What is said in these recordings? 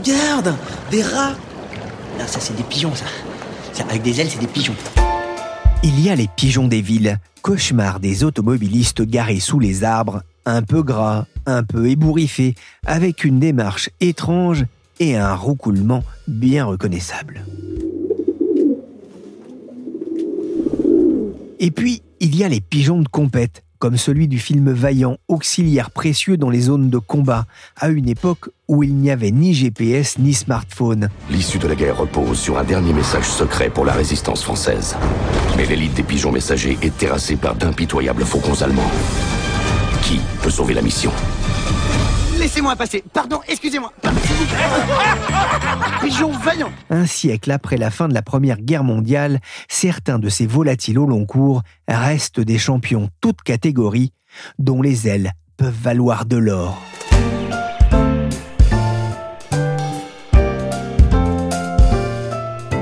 regarde Des rats Ah, ça, c'est des pigeons, ça. ça. Avec des ailes, c'est des pigeons. Il y a les pigeons des villes, cauchemar des automobilistes garés sous les arbres, un peu gras, un peu ébouriffés, avec une démarche étrange et un roucoulement bien reconnaissable. Et puis, il y a les pigeons de compète, comme celui du film Vaillant, auxiliaire précieux dans les zones de combat, à une époque où il n'y avait ni GPS ni smartphone. L'issue de la guerre repose sur un dernier message secret pour la résistance française. Mais l'élite des pigeons messagers est terrassée par d'impitoyables faucons allemands. Qui peut sauver la mission? Laissez-moi passer. Pardon, excusez-moi. Un siècle après la fin de la Première Guerre mondiale, certains de ces volatiles au long cours restent des champions toutes catégories, dont les ailes peuvent valoir de l'or.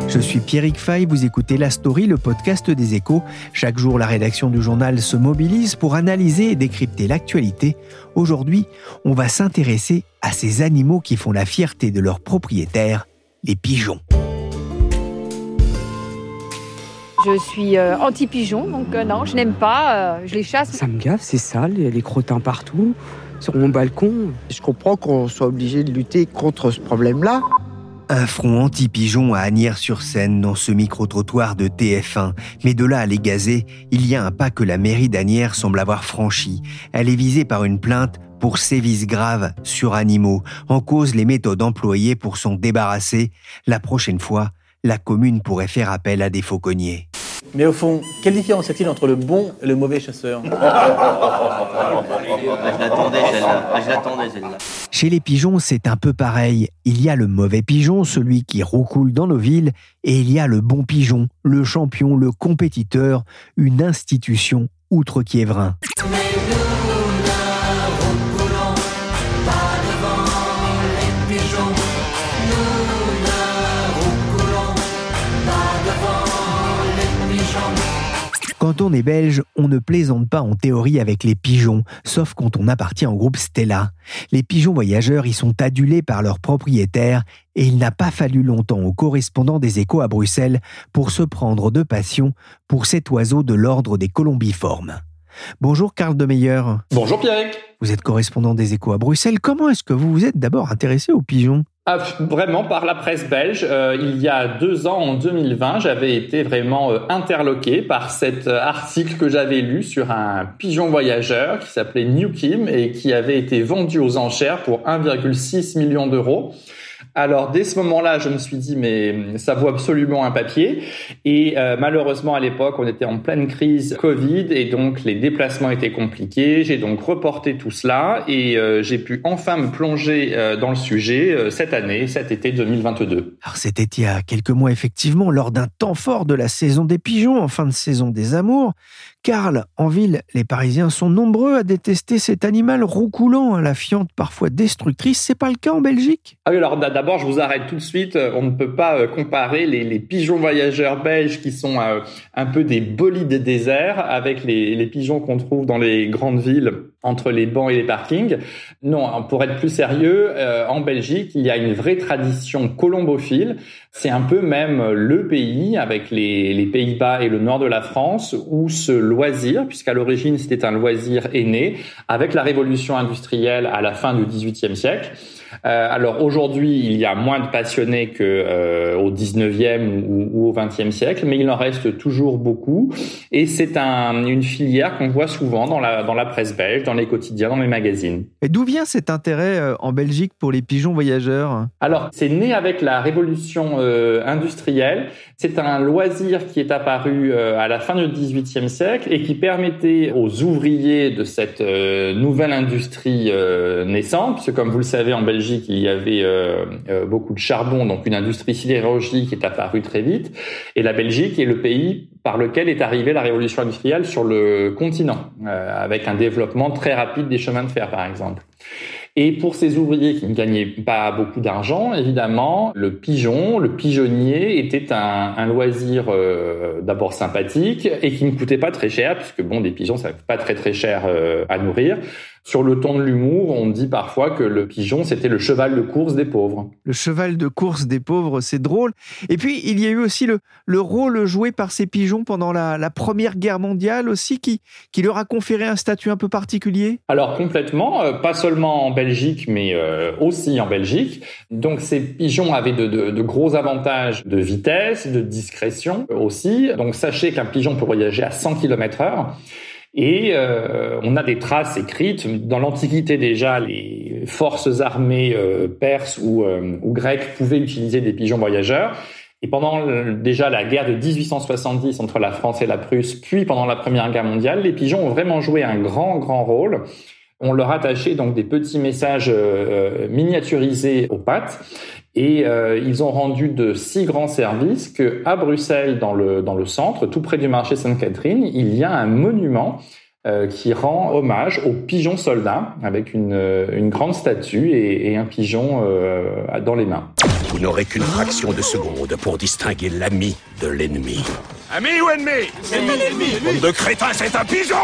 Je suis Pierrick Fay, vous écoutez La Story, le podcast des échos. Chaque jour, la rédaction du journal se mobilise pour analyser et décrypter l'actualité. Aujourd'hui, on va s'intéresser à ces animaux qui font la fierté de leurs propriétaires, les pigeons. Je suis euh, anti-pigeon, donc euh, non, je n'aime pas, euh, je les chasse. Ça me gaffe, c'est sale, il y a les crottins partout, sur mon balcon. Je comprends qu'on soit obligé de lutter contre ce problème-là. Un front anti-pigeon à Agnières-sur-Seine dans ce micro-trottoir de TF1. Mais de là à les gazer, il y a un pas que la mairie d'Agnières semble avoir franchi. Elle est visée par une plainte pour sévices graves sur animaux. En cause les méthodes employées pour s'en débarrasser. La prochaine fois, la commune pourrait faire appel à des fauconniers. Mais au fond, quelle différence y a-t-il entre le bon et le mauvais chasseur? Je l'attendais celle-là. Je l'attendais celle-là. Chez les pigeons, c'est un peu pareil. Il y a le mauvais pigeon, celui qui roucoule dans nos villes, et il y a le bon pigeon, le champion, le compétiteur, une institution outre-Kiévrin. Quand on est belge, on ne plaisante pas en théorie avec les pigeons, sauf quand on appartient au groupe Stella. Les pigeons voyageurs y sont adulés par leurs propriétaires et il n'a pas fallu longtemps aux correspondants des échos à Bruxelles pour se prendre de passion pour cet oiseau de l'ordre des colombiformes. Bonjour Karl de Meyer. Bonjour Pierre. Vous êtes correspondant des échos à Bruxelles. Comment est-ce que vous vous êtes d'abord intéressé aux pigeons? Ah, vraiment par la presse belge. Euh, il y a deux ans, en 2020, j'avais été vraiment euh, interloqué par cet euh, article que j'avais lu sur un pigeon voyageur qui s'appelait New Kim et qui avait été vendu aux enchères pour 1,6 million d'euros. Alors dès ce moment-là, je me suis dit mais ça vaut absolument un papier. Et euh, malheureusement à l'époque, on était en pleine crise Covid et donc les déplacements étaient compliqués. J'ai donc reporté tout cela et euh, j'ai pu enfin me plonger euh, dans le sujet cette année, cet été 2022. Alors c'était il y a quelques mois effectivement, lors d'un temps fort de la saison des pigeons, en fin de saison des amours. Karl, en ville, les Parisiens sont nombreux à détester cet animal roucoulant, à la fiente parfois destructrice. C'est pas le cas en Belgique Ah alors d'abord, je vous arrête tout de suite. On ne peut pas euh, comparer les, pigeons voyageurs belges qui sont euh, un peu des bolides déserts avec les pigeons qu'on trouve dans les grandes villes entre les bancs et les parkings. Non, pour être plus sérieux, euh, en Belgique, il y a une vraie tradition colombophile. C'est un peu même le pays, avec les, les Pays-Bas et le nord de la France, où ce loisir, puisqu'à l'origine c'était un loisir est né, avec la révolution industrielle à la fin du XVIIIe siècle. Euh, alors aujourd'hui, il y a moins de passionnés que euh, au 19e ou, ou, au 20e siècle, mais il en reste toujours beaucoup. Et c'est un, une filière qu'on voit souvent dans la, dans la presse belge, dans les quotidiens, dans les magazines. Et d'où vient cet intérêt euh, en Belgique pour les pigeons voyageurs? Alors, c'est né avec la révolution euh, industrielle. C'est un loisir qui est apparu à la fin du 18e siècle et qui permettait aux ouvriers de cette nouvelle industrie naissante, puisque comme vous le savez, en Belgique, il y avait euh, euh, beaucoup de charbon, donc une industrie sidérurgique est apparue très vite. Et la Belgique est le pays par lequel est arrivée la révolution industrielle sur le continent, euh, avec un développement très rapide des chemins de fer, par exemple. Et pour ces ouvriers qui ne gagnaient pas beaucoup d'argent, évidemment, le pigeon, le pigeonnier était un, loisir d'abord sympathique et qui ne coûtait pas très cher, puisque bon, des pigeons, ça coûte pas très très cher à nourrir. Sur le ton de l'humour, on dit parfois que le pigeon, c'était le cheval de course des pauvres. Le cheval de course des pauvres, c'est drôle. Et puis, il y a eu aussi le, le rôle joué par ces pigeons pendant la, Première Guerre mondiale aussi, qui, qui leur a conféré un statut un peu particulier Alors, complètement, euh, pas seulement en Belgique, mais euh, aussi en Belgique. Donc, ces pigeons avaient de, de gros avantages de vitesse, de discrétion aussi. Donc, sachez qu'un pigeon peut voyager à 100 km heure. Et euh, on a des traces écrites. Dans l'Antiquité déjà, les forces armées euh, perses ou, euh, ou, grecques pouvaient utiliser des pigeons voyageurs. Et pendant déjà la guerre de 1870 entre la France et la Prusse, puis pendant la Première Guerre mondiale, les pigeons ont vraiment joué un grand, grand rôle. On leur attachait donc des petits messages miniaturisés aux pattes et euh, ils ont rendu de si grands services que à Bruxelles, dans le, centre, tout près du marché Sainte-Catherine, il y a un monument euh, qui rend hommage aux pigeons soldats avec une, euh, une grande statue et un pigeon dans les mains. Vous n'aurez qu'une fraction de seconde pour distinguer l'ami de l'ennemi. Ami ou ennemi? Ennemi, de crétin, c'est un pigeon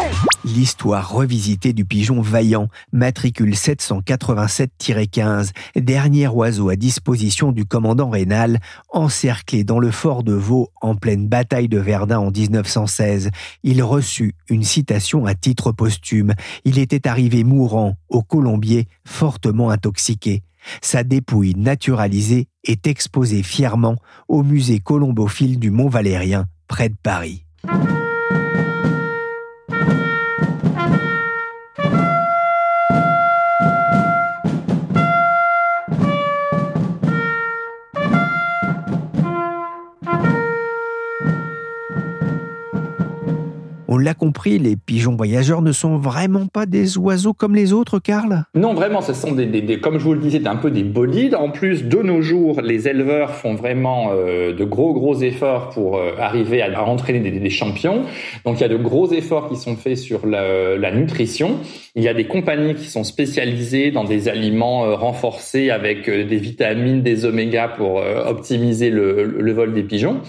L'histoire revisitée du pigeon vaillant, matricule 787-15, dernier oiseau à disposition du commandant Rénal, encerclé dans le fort de Vaux en pleine bataille de Verdun en 1916. Il reçut une citation à titre posthume. Il était arrivé mourant au Colombier, fortement intoxiqué. Sa dépouille naturalisée est exposée fièrement au musée colombophile du Mont Valérien, près de Paris. L'a compris, les pigeons voyageurs ne sont vraiment pas des oiseaux comme les autres, Karl? Non, vraiment, ce sont des, comme je vous le disais, un peu des bolides. En plus, de nos jours, les éleveurs font vraiment euh, de gros, gros efforts pour euh, arriver à, entraîner des, champions. Donc, il y a de gros efforts qui sont faits sur la, nutrition. Il y a des compagnies qui sont spécialisées dans des aliments euh, renforcés avec des vitamines, des oméga pour optimiser le vol des pigeons.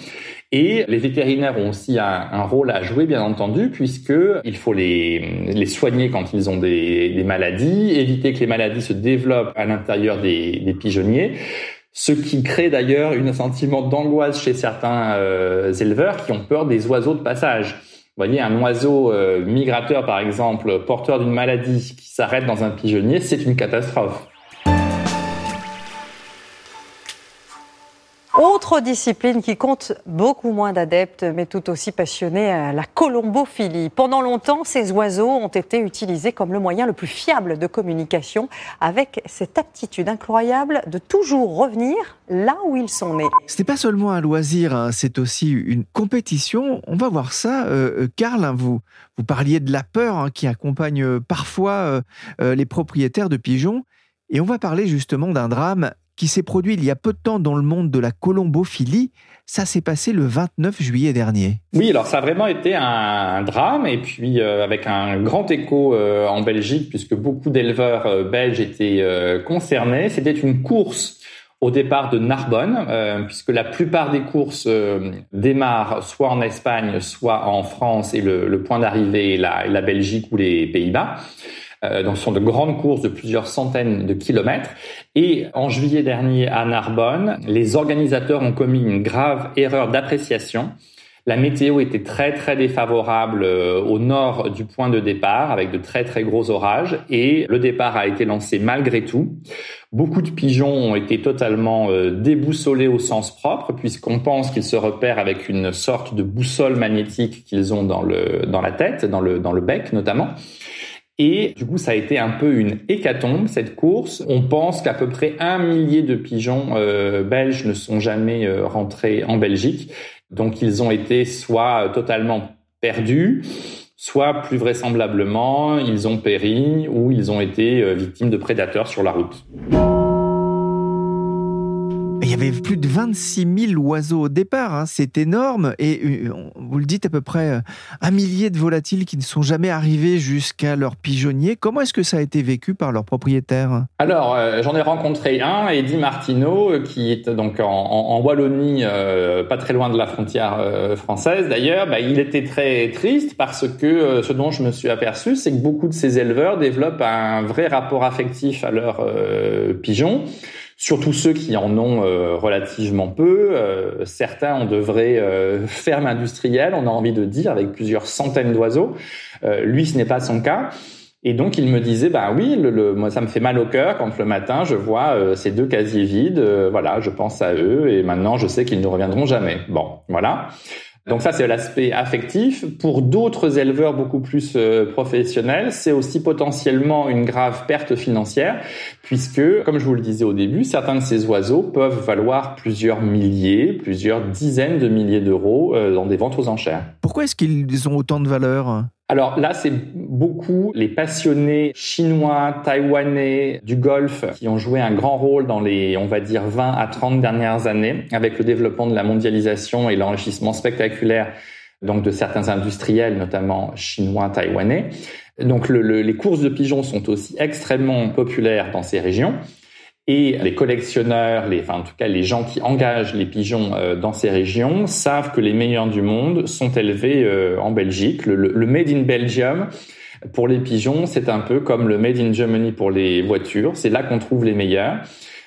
Et les vétérinaires ont aussi un, rôle à jouer, bien entendu, puisque il faut les, les soigner quand ils ont des, maladies, éviter que les maladies se développent à l'intérieur des, des pigeonniers. Ce qui crée d'ailleurs un sentiment d'angoisse chez certains euh, éleveurs qui ont peur des oiseaux de passage. Vous voyez, un oiseau euh, migrateur, par exemple, porteur d'une maladie qui s'arrête dans un pigeonnier, c'est une catastrophe. Autre discipline qui compte beaucoup moins d'adeptes, mais tout aussi passionnés, euh, la colombophilie. Pendant longtemps, ces oiseaux ont été utilisés comme le moyen le plus fiable de communication, avec cette aptitude incroyable de toujours revenir là où ils sont nés. Ce n'est pas seulement un loisir, hein, c'est aussi une compétition. On va voir ça. Euh, euh, Karl, hein, vous, parliez de la peur hein, qui accompagne parfois les propriétaires de pigeons. Et on va parler justement d'un drame qui s'est produit il y a peu de temps dans le monde de la colombophilie. Ça s'est passé le 29 juillet dernier. Oui, alors ça a vraiment été un, drame et puis euh, avec un grand écho euh, en Belgique puisque beaucoup d'éleveurs euh, belges étaient concernés. C'était une course au départ de Narbonne, puisque la plupart des courses démarrent soit en Espagne, soit en France, et le, point d'arrivée est la Belgique ou les Pays-Bas. Euh, donc ce sont de grandes courses de plusieurs centaines de kilomètres. Et en juillet dernier à Narbonne, les organisateurs ont commis une grave erreur d'appréciation. La météo était très très défavorable euh, au nord du point de départ avec de très très gros orages et le départ a été lancé malgré tout. Beaucoup de pigeons ont été totalement euh, déboussolés au sens propre puisqu'on pense qu'ils se repèrent avec une sorte de boussole magnétique qu'ils ont dans le dans la tête, dans le dans le bec notamment. Et du coup, ça a été un peu une hécatombe, cette course. On pense qu'à peu près un millier de pigeons euh, belges ne sont jamais euh, rentrés en Belgique. Donc, ils ont été soit totalement perdus, soit plus vraisemblablement, ils ont péri ou ils ont été euh, victimes de prédateurs sur la route avait plus de 26 000 oiseaux au départ, hein. c'est énorme. Et euh, vous le dites à peu près euh, un millier de volatiles qui ne sont jamais arrivés jusqu'à leur pigeonnier. Comment est-ce que ça a été vécu par leurs propriétaires? Alors, euh, j'en ai rencontré un, Eddie Martineau, qui est donc en, Wallonie, pas très loin de la frontière française d'ailleurs. Bah, il était très triste parce que ce dont je me suis aperçu, c'est que beaucoup de ces éleveurs développent un vrai rapport affectif à leurs pigeons surtout ceux qui en ont euh, relativement peu. Euh, certains ont de vraies euh, fermes industrielles, on a envie de dire, avec plusieurs centaines d'oiseaux. lui, ce n'est pas son cas. Et donc il me disait, bah oui, le, moi ça me fait mal au cœur quand le matin je vois ces deux casiers vides. voilà, je pense à eux et maintenant je sais qu'ils ne reviendront jamais. Bon, voilà. Donc ça, c'est l'aspect affectif. Pour d'autres éleveurs beaucoup plus euh, professionnels, c'est aussi potentiellement une grave perte financière, puisque, comme je vous le disais au début, certains de ces oiseaux peuvent valoir plusieurs milliers, plusieurs dizaines de milliers d'euros euh, dans des ventes aux enchères. Pourquoi est-ce qu'ils ont autant de valeur? Alors là, c'est beaucoup les passionnés chinois, taïwanais du golf qui ont joué un grand rôle dans les, on va dire, 20 à 30 dernières années avec le développement de la mondialisation et l'enrichissement spectaculaire donc de certains industriels, notamment chinois, taïwanais. Donc les courses de pigeons sont aussi extrêmement populaires dans ces régions. Et les collectionneurs, les, enfin en tout cas les gens qui engagent les pigeons euh, dans ces régions savent que les meilleurs du monde sont élevés euh, en Belgique. Le, le, Made in Belgium pour les pigeons, c'est un peu comme le Made in Germany pour les voitures. C'est là qu'on trouve les meilleurs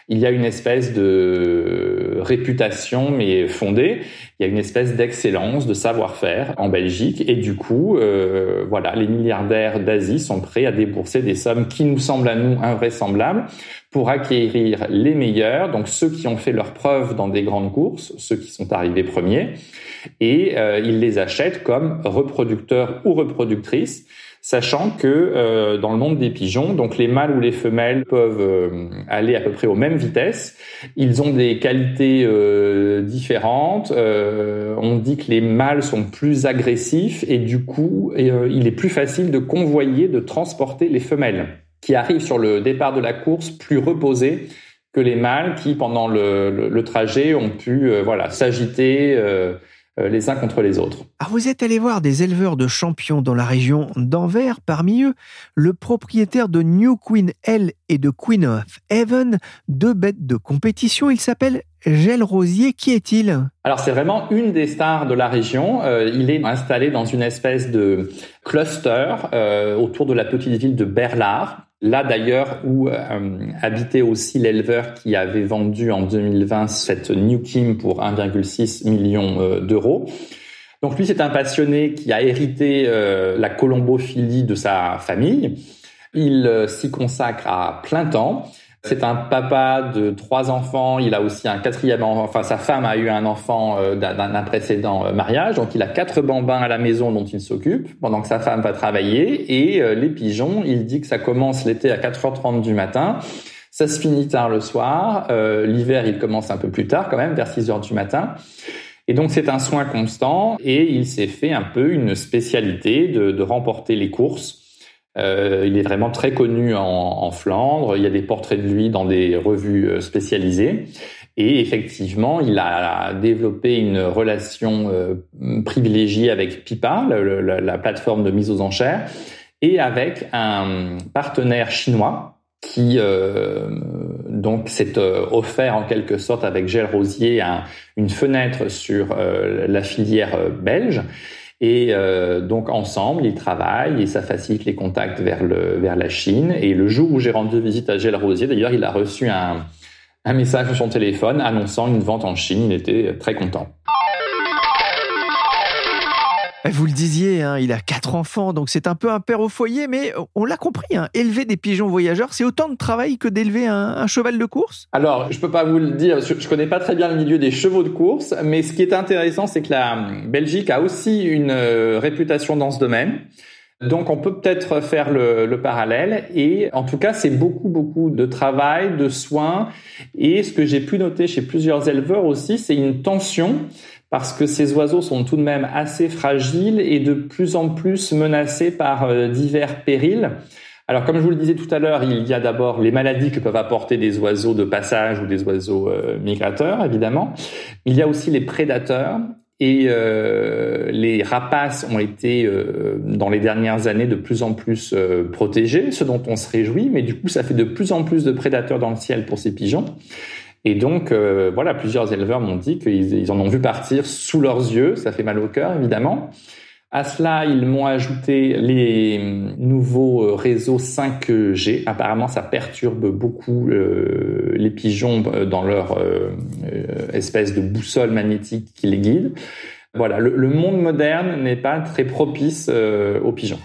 il y a une espèce de réputation, mais fondée. Il y a une espèce d'excellence, de savoir-faire en Belgique, et du coup, euh, voilà, les milliardaires d'Asie sont prêts à débourser des sommes qui nous semblent à nous invraisemblables pour acquérir les meilleurs, donc ceux qui ont fait leurs preuves dans des grandes courses, ceux qui sont arrivés premiers, et euh, ils les achètent comme reproducteurs ou reproductrices sachant que euh, dans le monde des pigeons, donc les mâles ou les femelles peuvent euh, aller à peu près aux mêmes vitesses. Ils ont des qualités euh, différentes. on dit que les mâles sont plus agressifs et du coup, il est plus facile de convoyer, de transporter les femelles qui arrivent sur le départ de la course plus reposées que les mâles qui, pendant le, le trajet, ont pu voilà s'agiter euh, les uns contre les autres. Ah, vous êtes allé voir des éleveurs de champions dans la région d'Anvers, parmi eux le propriétaire de New Queen L et de Queen of Heaven, deux bêtes de compétition. Il s'appelle Gel Rosier. Qui est-il? Alors c'est vraiment une des stars de la région. Euh, il est installé dans une espèce de cluster euh, autour de la petite ville de Berlard. Là d'ailleurs où euh, habitait aussi l'éleveur qui avait vendu en 2020 cette New Kim pour 1,6 million euh, d'euros. Donc lui c'est un passionné qui a hérité euh, la colombophilie de sa famille. Il s'y consacre à plein temps. C'est un papa de trois enfants. Il a aussi un quatrième enfant. Enfin, sa femme a eu un enfant euh, d'un précédent euh, mariage. Donc, il a quatre bambins à la maison dont il s'occupe pendant que sa femme va travailler. Et euh, les pigeons, il dit que ça commence l'été à 4h30 du matin. Ça se finit tard le soir. L'hiver, il commence un peu plus tard quand même, vers 6 heures du matin. Et donc c'est un soin constant et il s'est fait un peu une spécialité de, de remporter les courses euh, il est vraiment très connu en, Flandre. Il y a des portraits de lui dans des revues euh, spécialisées. Et effectivement, il a développé une relation euh, privilégiée avec Pipa, la, plateforme de mise aux enchères, et avec un partenaire chinois qui donc s'est offert en quelque sorte avec Gel Rosier une fenêtre sur la filière belge. Et euh, donc ensemble, ils travaillent et ça facilite les contacts vers, le, vers la Chine. Et le jour où j'ai rendu visite à Gilles Rosier, d'ailleurs, il a reçu un, un message sur son téléphone annonçant une vente en Chine. Il était très content. Vous le disiez, hein, il a quatre enfants, donc c'est un peu un père au foyer, mais on l'a compris, hein, élever des pigeons voyageurs, c'est autant de travail que d'élever un, cheval de course Alors, je peux pas vous le dire, je, je connais pas très bien le milieu des chevaux de course, mais ce qui est intéressant, c'est que la Belgique a aussi une euh, réputation dans ce domaine. Donc on peut peut-être faire le, le, parallèle et en tout cas c'est beaucoup beaucoup de travail, de soins et ce que j'ai pu noter chez plusieurs éleveurs aussi c'est une tension parce que ces oiseaux sont tout de même assez fragiles et de plus en plus menacés par euh, divers périls. Alors, comme je vous le disais tout à l'heure, il y a d'abord les maladies que peuvent apporter des oiseaux de passage ou des oiseaux euh, migrateurs, évidemment. Il y a aussi les prédateurs. Et euh, les rapaces ont été, euh, dans les dernières années, de plus en plus protégés, ce dont on se réjouit. Mais du coup, ça fait de plus en plus de prédateurs dans le ciel pour ces pigeons. Et donc, voilà, plusieurs éleveurs m'ont dit qu'ils en ont vu partir sous leurs yeux. Ça fait mal au cœur, évidemment. À cela, ils m'ont ajouté les nouveaux euh, réseaux 5G. Apparemment, ça perturbe beaucoup euh, les pigeons euh, dans leur espèce de boussole magnétique qui les guide. Voilà, le, monde moderne n'est pas très propice aux pigeons.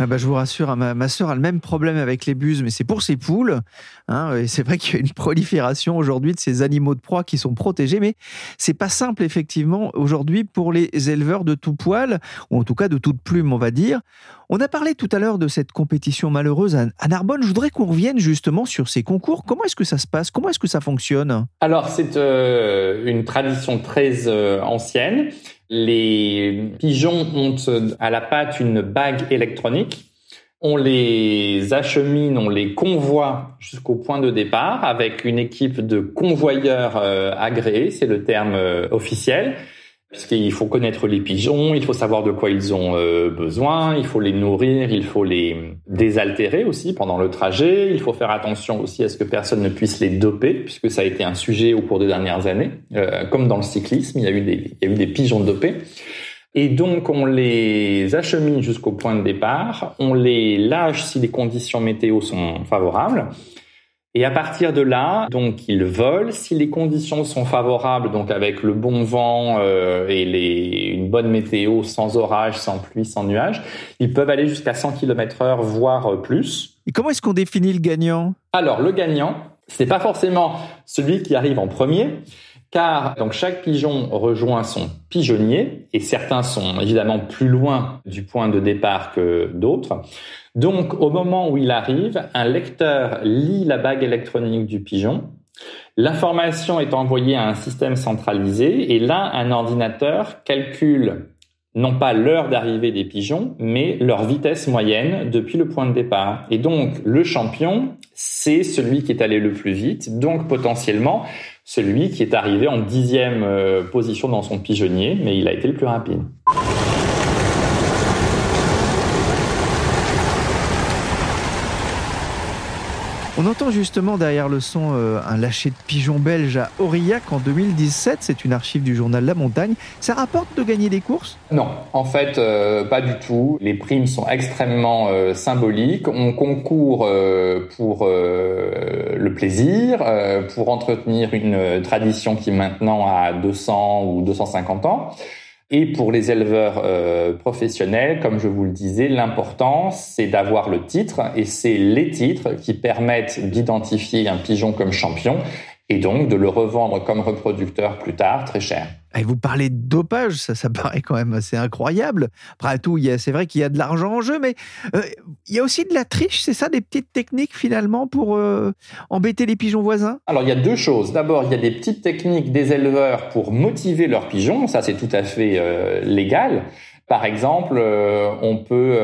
Ah bah, je vous rassure, ma, ma soeur a le même problème avec les buses, mais c'est pour ses poules. Hein, et c'est vrai qu'il y a une prolifération aujourd'hui de ces animaux de proie qui sont protégés, mais c'est pas simple effectivement aujourd'hui pour les éleveurs de tout poil, ou en tout cas de toute plume, on va dire. On a parlé tout à l'heure de cette compétition malheureuse à Narbonne. Je voudrais qu'on revienne justement sur ces concours. Comment est-ce que ça se passe? Comment est-ce que ça fonctionne? Alors c'est euh, une tradition très euh, ancienne. Les pigeons ont à la patte une bague électronique. On les achemine, on les convoie jusqu'au point de départ avec une équipe de convoyeurs euh, agréés, c'est le terme euh, officiel puisqu'il faut connaître les pigeons, il faut savoir de quoi ils ont euh, besoin, il faut les nourrir, il faut les désaltérer aussi pendant le trajet, il faut faire attention aussi à ce que personne ne puisse les doper, puisque ça a été un sujet au cours des dernières années, euh, comme dans le cyclisme, il y a eu des pigeons dopés. Et donc on les achemine jusqu'au point de départ, on les lâche si les conditions météo sont favorables, et à partir de là, donc ils volent. Si les conditions sont favorables, donc avec le bon vent euh, et les, une bonne météo, sans orage, sans pluie, sans nuages, ils peuvent aller jusqu'à 100 km/h, voire plus. Et comment est-ce qu'on définit le gagnant? Alors le gagnant, c'est pas forcément celui qui arrive en premier, car donc chaque pigeon rejoint son pigeonnier et certains sont évidemment plus loin du point de départ que d'autres. Donc au moment où il arrive, un lecteur lit la bague électronique du pigeon. L'information est envoyée à un système centralisé et là un ordinateur calcule non pas l'heure d'arrivée des pigeons, mais leur vitesse moyenne depuis le point de départ. Et donc, le champion, c'est celui qui est allé le plus vite, donc potentiellement celui qui est arrivé en dixième euh, position dans son pigeonnier, mais il a été le plus rapide. On entend justement derrière le son euh, un lâcher de pigeons belges à Aurillac en 2017. C'est une archive du journal La Montagne. Ça rapporte de gagner des courses? Non, en fait, euh, pas du tout. Les primes sont extrêmement euh, symboliques. On concourt pour le plaisir, pour entretenir une tradition qui maintenant a 200 ou 250 ans. Et pour les éleveurs euh, professionnels, comme je vous le disais, l'important, c'est d'avoir le titre, et c'est les titres qui permettent d'identifier un pigeon comme champion et donc de le revendre comme reproducteur plus tard très cher. Et vous parlez de dopage, ça, ça paraît quand même assez incroyable. Après tout, c'est vrai qu'il y a de l'argent en jeu, mais euh, il y a aussi de la triche, c'est ça, des petites techniques finalement pour euh, embêter les pigeons voisins? Alors il y a deux choses. D'abord, il y a des petites techniques des éleveurs pour motiver leurs pigeons, ça c'est tout à fait euh, légal. Par exemple, on peut,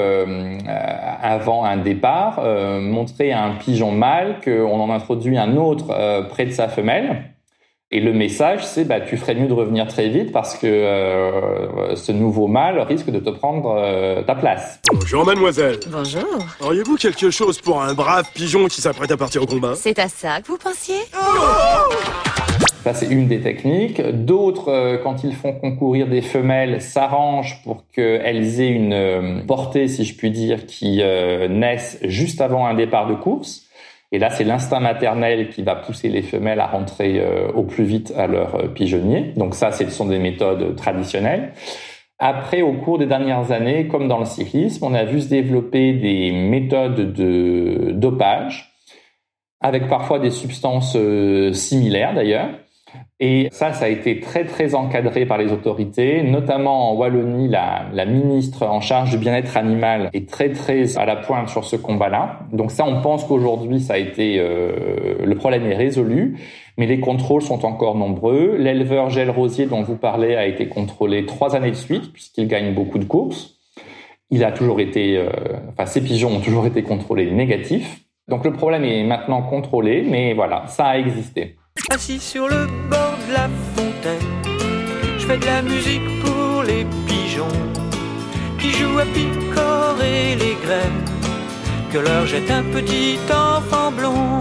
avant un départ, montrer à un pigeon mâle qu'on en introduit un autre près de sa femelle et le message, c'est bah, tu ferais mieux de revenir très vite parce que euh, ce nouveau mâle risque de te prendre euh, ta place. Bonjour mademoiselle. Bonjour. Auriez-vous quelque chose pour un brave pigeon qui s'apprête à partir au combat? C'est à ça que vous pensiez? Ça, c'est une des techniques. D'autres, euh, quand ils font concourir des femelles, s'arrangent pour qu'elles aient une portée, si je puis dire, qui naissent juste avant un départ de course. Et là, c'est l'instinct maternel qui va pousser les femelles à rentrer euh, au plus vite à leur euh, pigeonnier. Donc ça, ce sont des méthodes traditionnelles. Après, au cours des dernières années, comme dans le cyclisme, on a vu se développer des méthodes de dopage, avec parfois des substances euh, similaires d'ailleurs. Et ça, ça a été très très encadré par les autorités, notamment en Wallonie, la, ministre en charge du bien-être animal est très très à la pointe sur ce combat-là. Donc ça, on pense qu'aujourd'hui, ça a été euh, le problème est résolu, mais les contrôles sont encore nombreux. L'éleveur Gel Rosier dont vous parlez a été contrôlé trois années de suite puisqu'il gagne beaucoup de courses. il a toujours été, euh, enfin, ces pigeons ont toujours été contrôlés négatifs. Donc le problème est maintenant contrôlé, mais voilà, ça a existé. Assis sur le bord de la fontaine, je fais de la musique pour les pigeons qui jouent à picorer les graines que leur jette un petit enfant blond.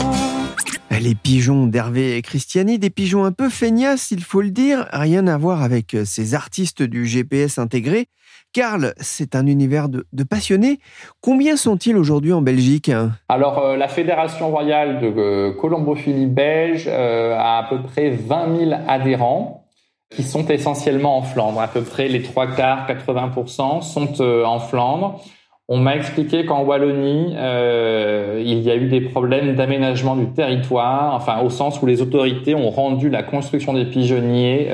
Les pigeons d'Hervé Christiani, des pigeons un peu feignasses, il faut le dire, rien à voir avec ces artistes du GPS intégré. Karl, c'est un univers de, passionnés. Combien sont-ils aujourd'hui en Belgique Alors, euh, la Fédération royale de euh, colombophilie belge euh, a à peu près 20 000 adhérents qui sont essentiellement en Flandre. À peu près les trois quarts, 80% sont en Flandre. On m'a expliqué qu'en Wallonie, il y a eu des problèmes d'aménagement du territoire, enfin au sens où les autorités ont rendu la construction des pigeonniers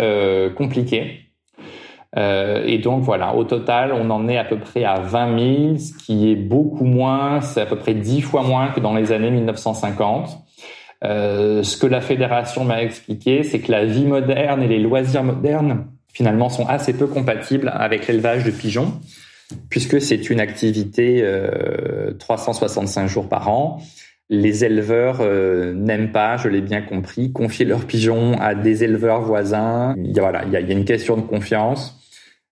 compliquée. Euh, et donc voilà, au total, on en est à peu près à 20 000, ce qui est beaucoup moins, c'est à peu près 10 fois moins que dans les années 1950. Euh, ce que la fédération m'a expliqué, c'est que la vie moderne et les loisirs modernes, finalement, sont assez peu compatibles avec l'élevage de pigeons, puisque c'est une activité euh, 365 jours par an. Les éleveurs euh, n'aiment pas, je l'ai bien compris, confier leurs pigeons à des éleveurs voisins. Il y a, voilà, il y a une question de confiance.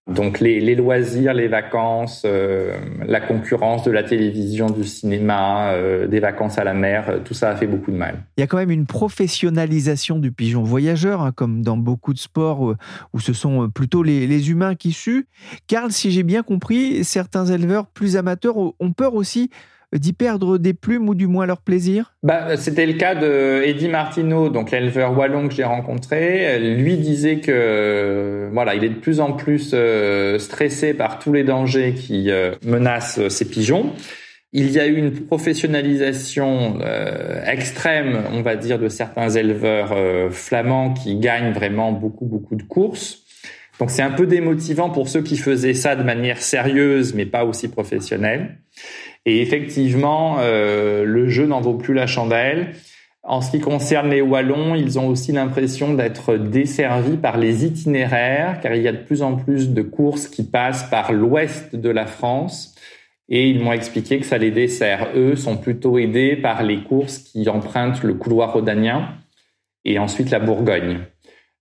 Donc les, loisirs, les vacances, euh, la concurrence de la télévision, du cinéma, euh, des vacances à la mer, euh, tout ça a fait beaucoup de mal. Il y a quand même une professionnalisation du pigeon voyageur, hein, comme dans beaucoup de sports où ce sont plutôt les, humains qui suent. Karl, si j'ai bien compris, certains éleveurs plus amateurs ont peur aussi d'y perdre des plumes ou du moins leur plaisir? Bah, C'était le cas de Eddie Martineau, donc l'éleveur wallon que j'ai rencontré. Lui disait que voilà, il est de plus en plus euh, stressé par tous les dangers qui euh, menacent ses pigeons. Il y a eu une professionnalisation euh, extrême, on va dire, de certains éleveurs flamands qui gagnent vraiment beaucoup, beaucoup de courses. Donc c'est un peu démotivant pour ceux qui faisaient ça de manière sérieuse, mais pas aussi professionnelle. Et effectivement, euh, le jeu n'en vaut plus la chandelle. En ce qui concerne les Wallons, ils ont aussi l'impression d'être desservis par les itinéraires, car il y a de plus en plus de courses qui passent par l'ouest de la France. Et ils m'ont expliqué que ça les dessert. Eux sont plutôt aidés par les courses qui empruntent le couloir rhodanien et ensuite la Bourgogne.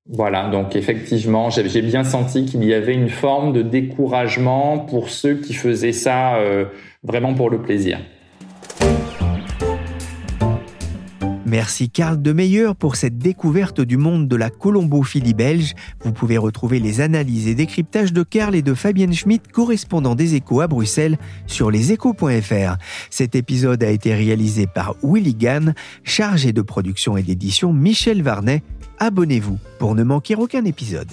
Voilà, donc effectivement, j'ai bien senti qu'il y avait une forme de découragement pour ceux qui faisaient ça euh, vraiment pour le plaisir. Merci Karl de Meyer pour cette découverte du monde de la colombophilie belge. Vous pouvez retrouver les analyses et décryptages de Karl et de Fabienne Schmitt, correspondants des échos à Bruxelles, sur leséchos.fr. Cet épisode a été réalisé par Willy Gann, chargé de production et d'édition Michel Varnet. Abonnez-vous pour ne manquer aucun épisode.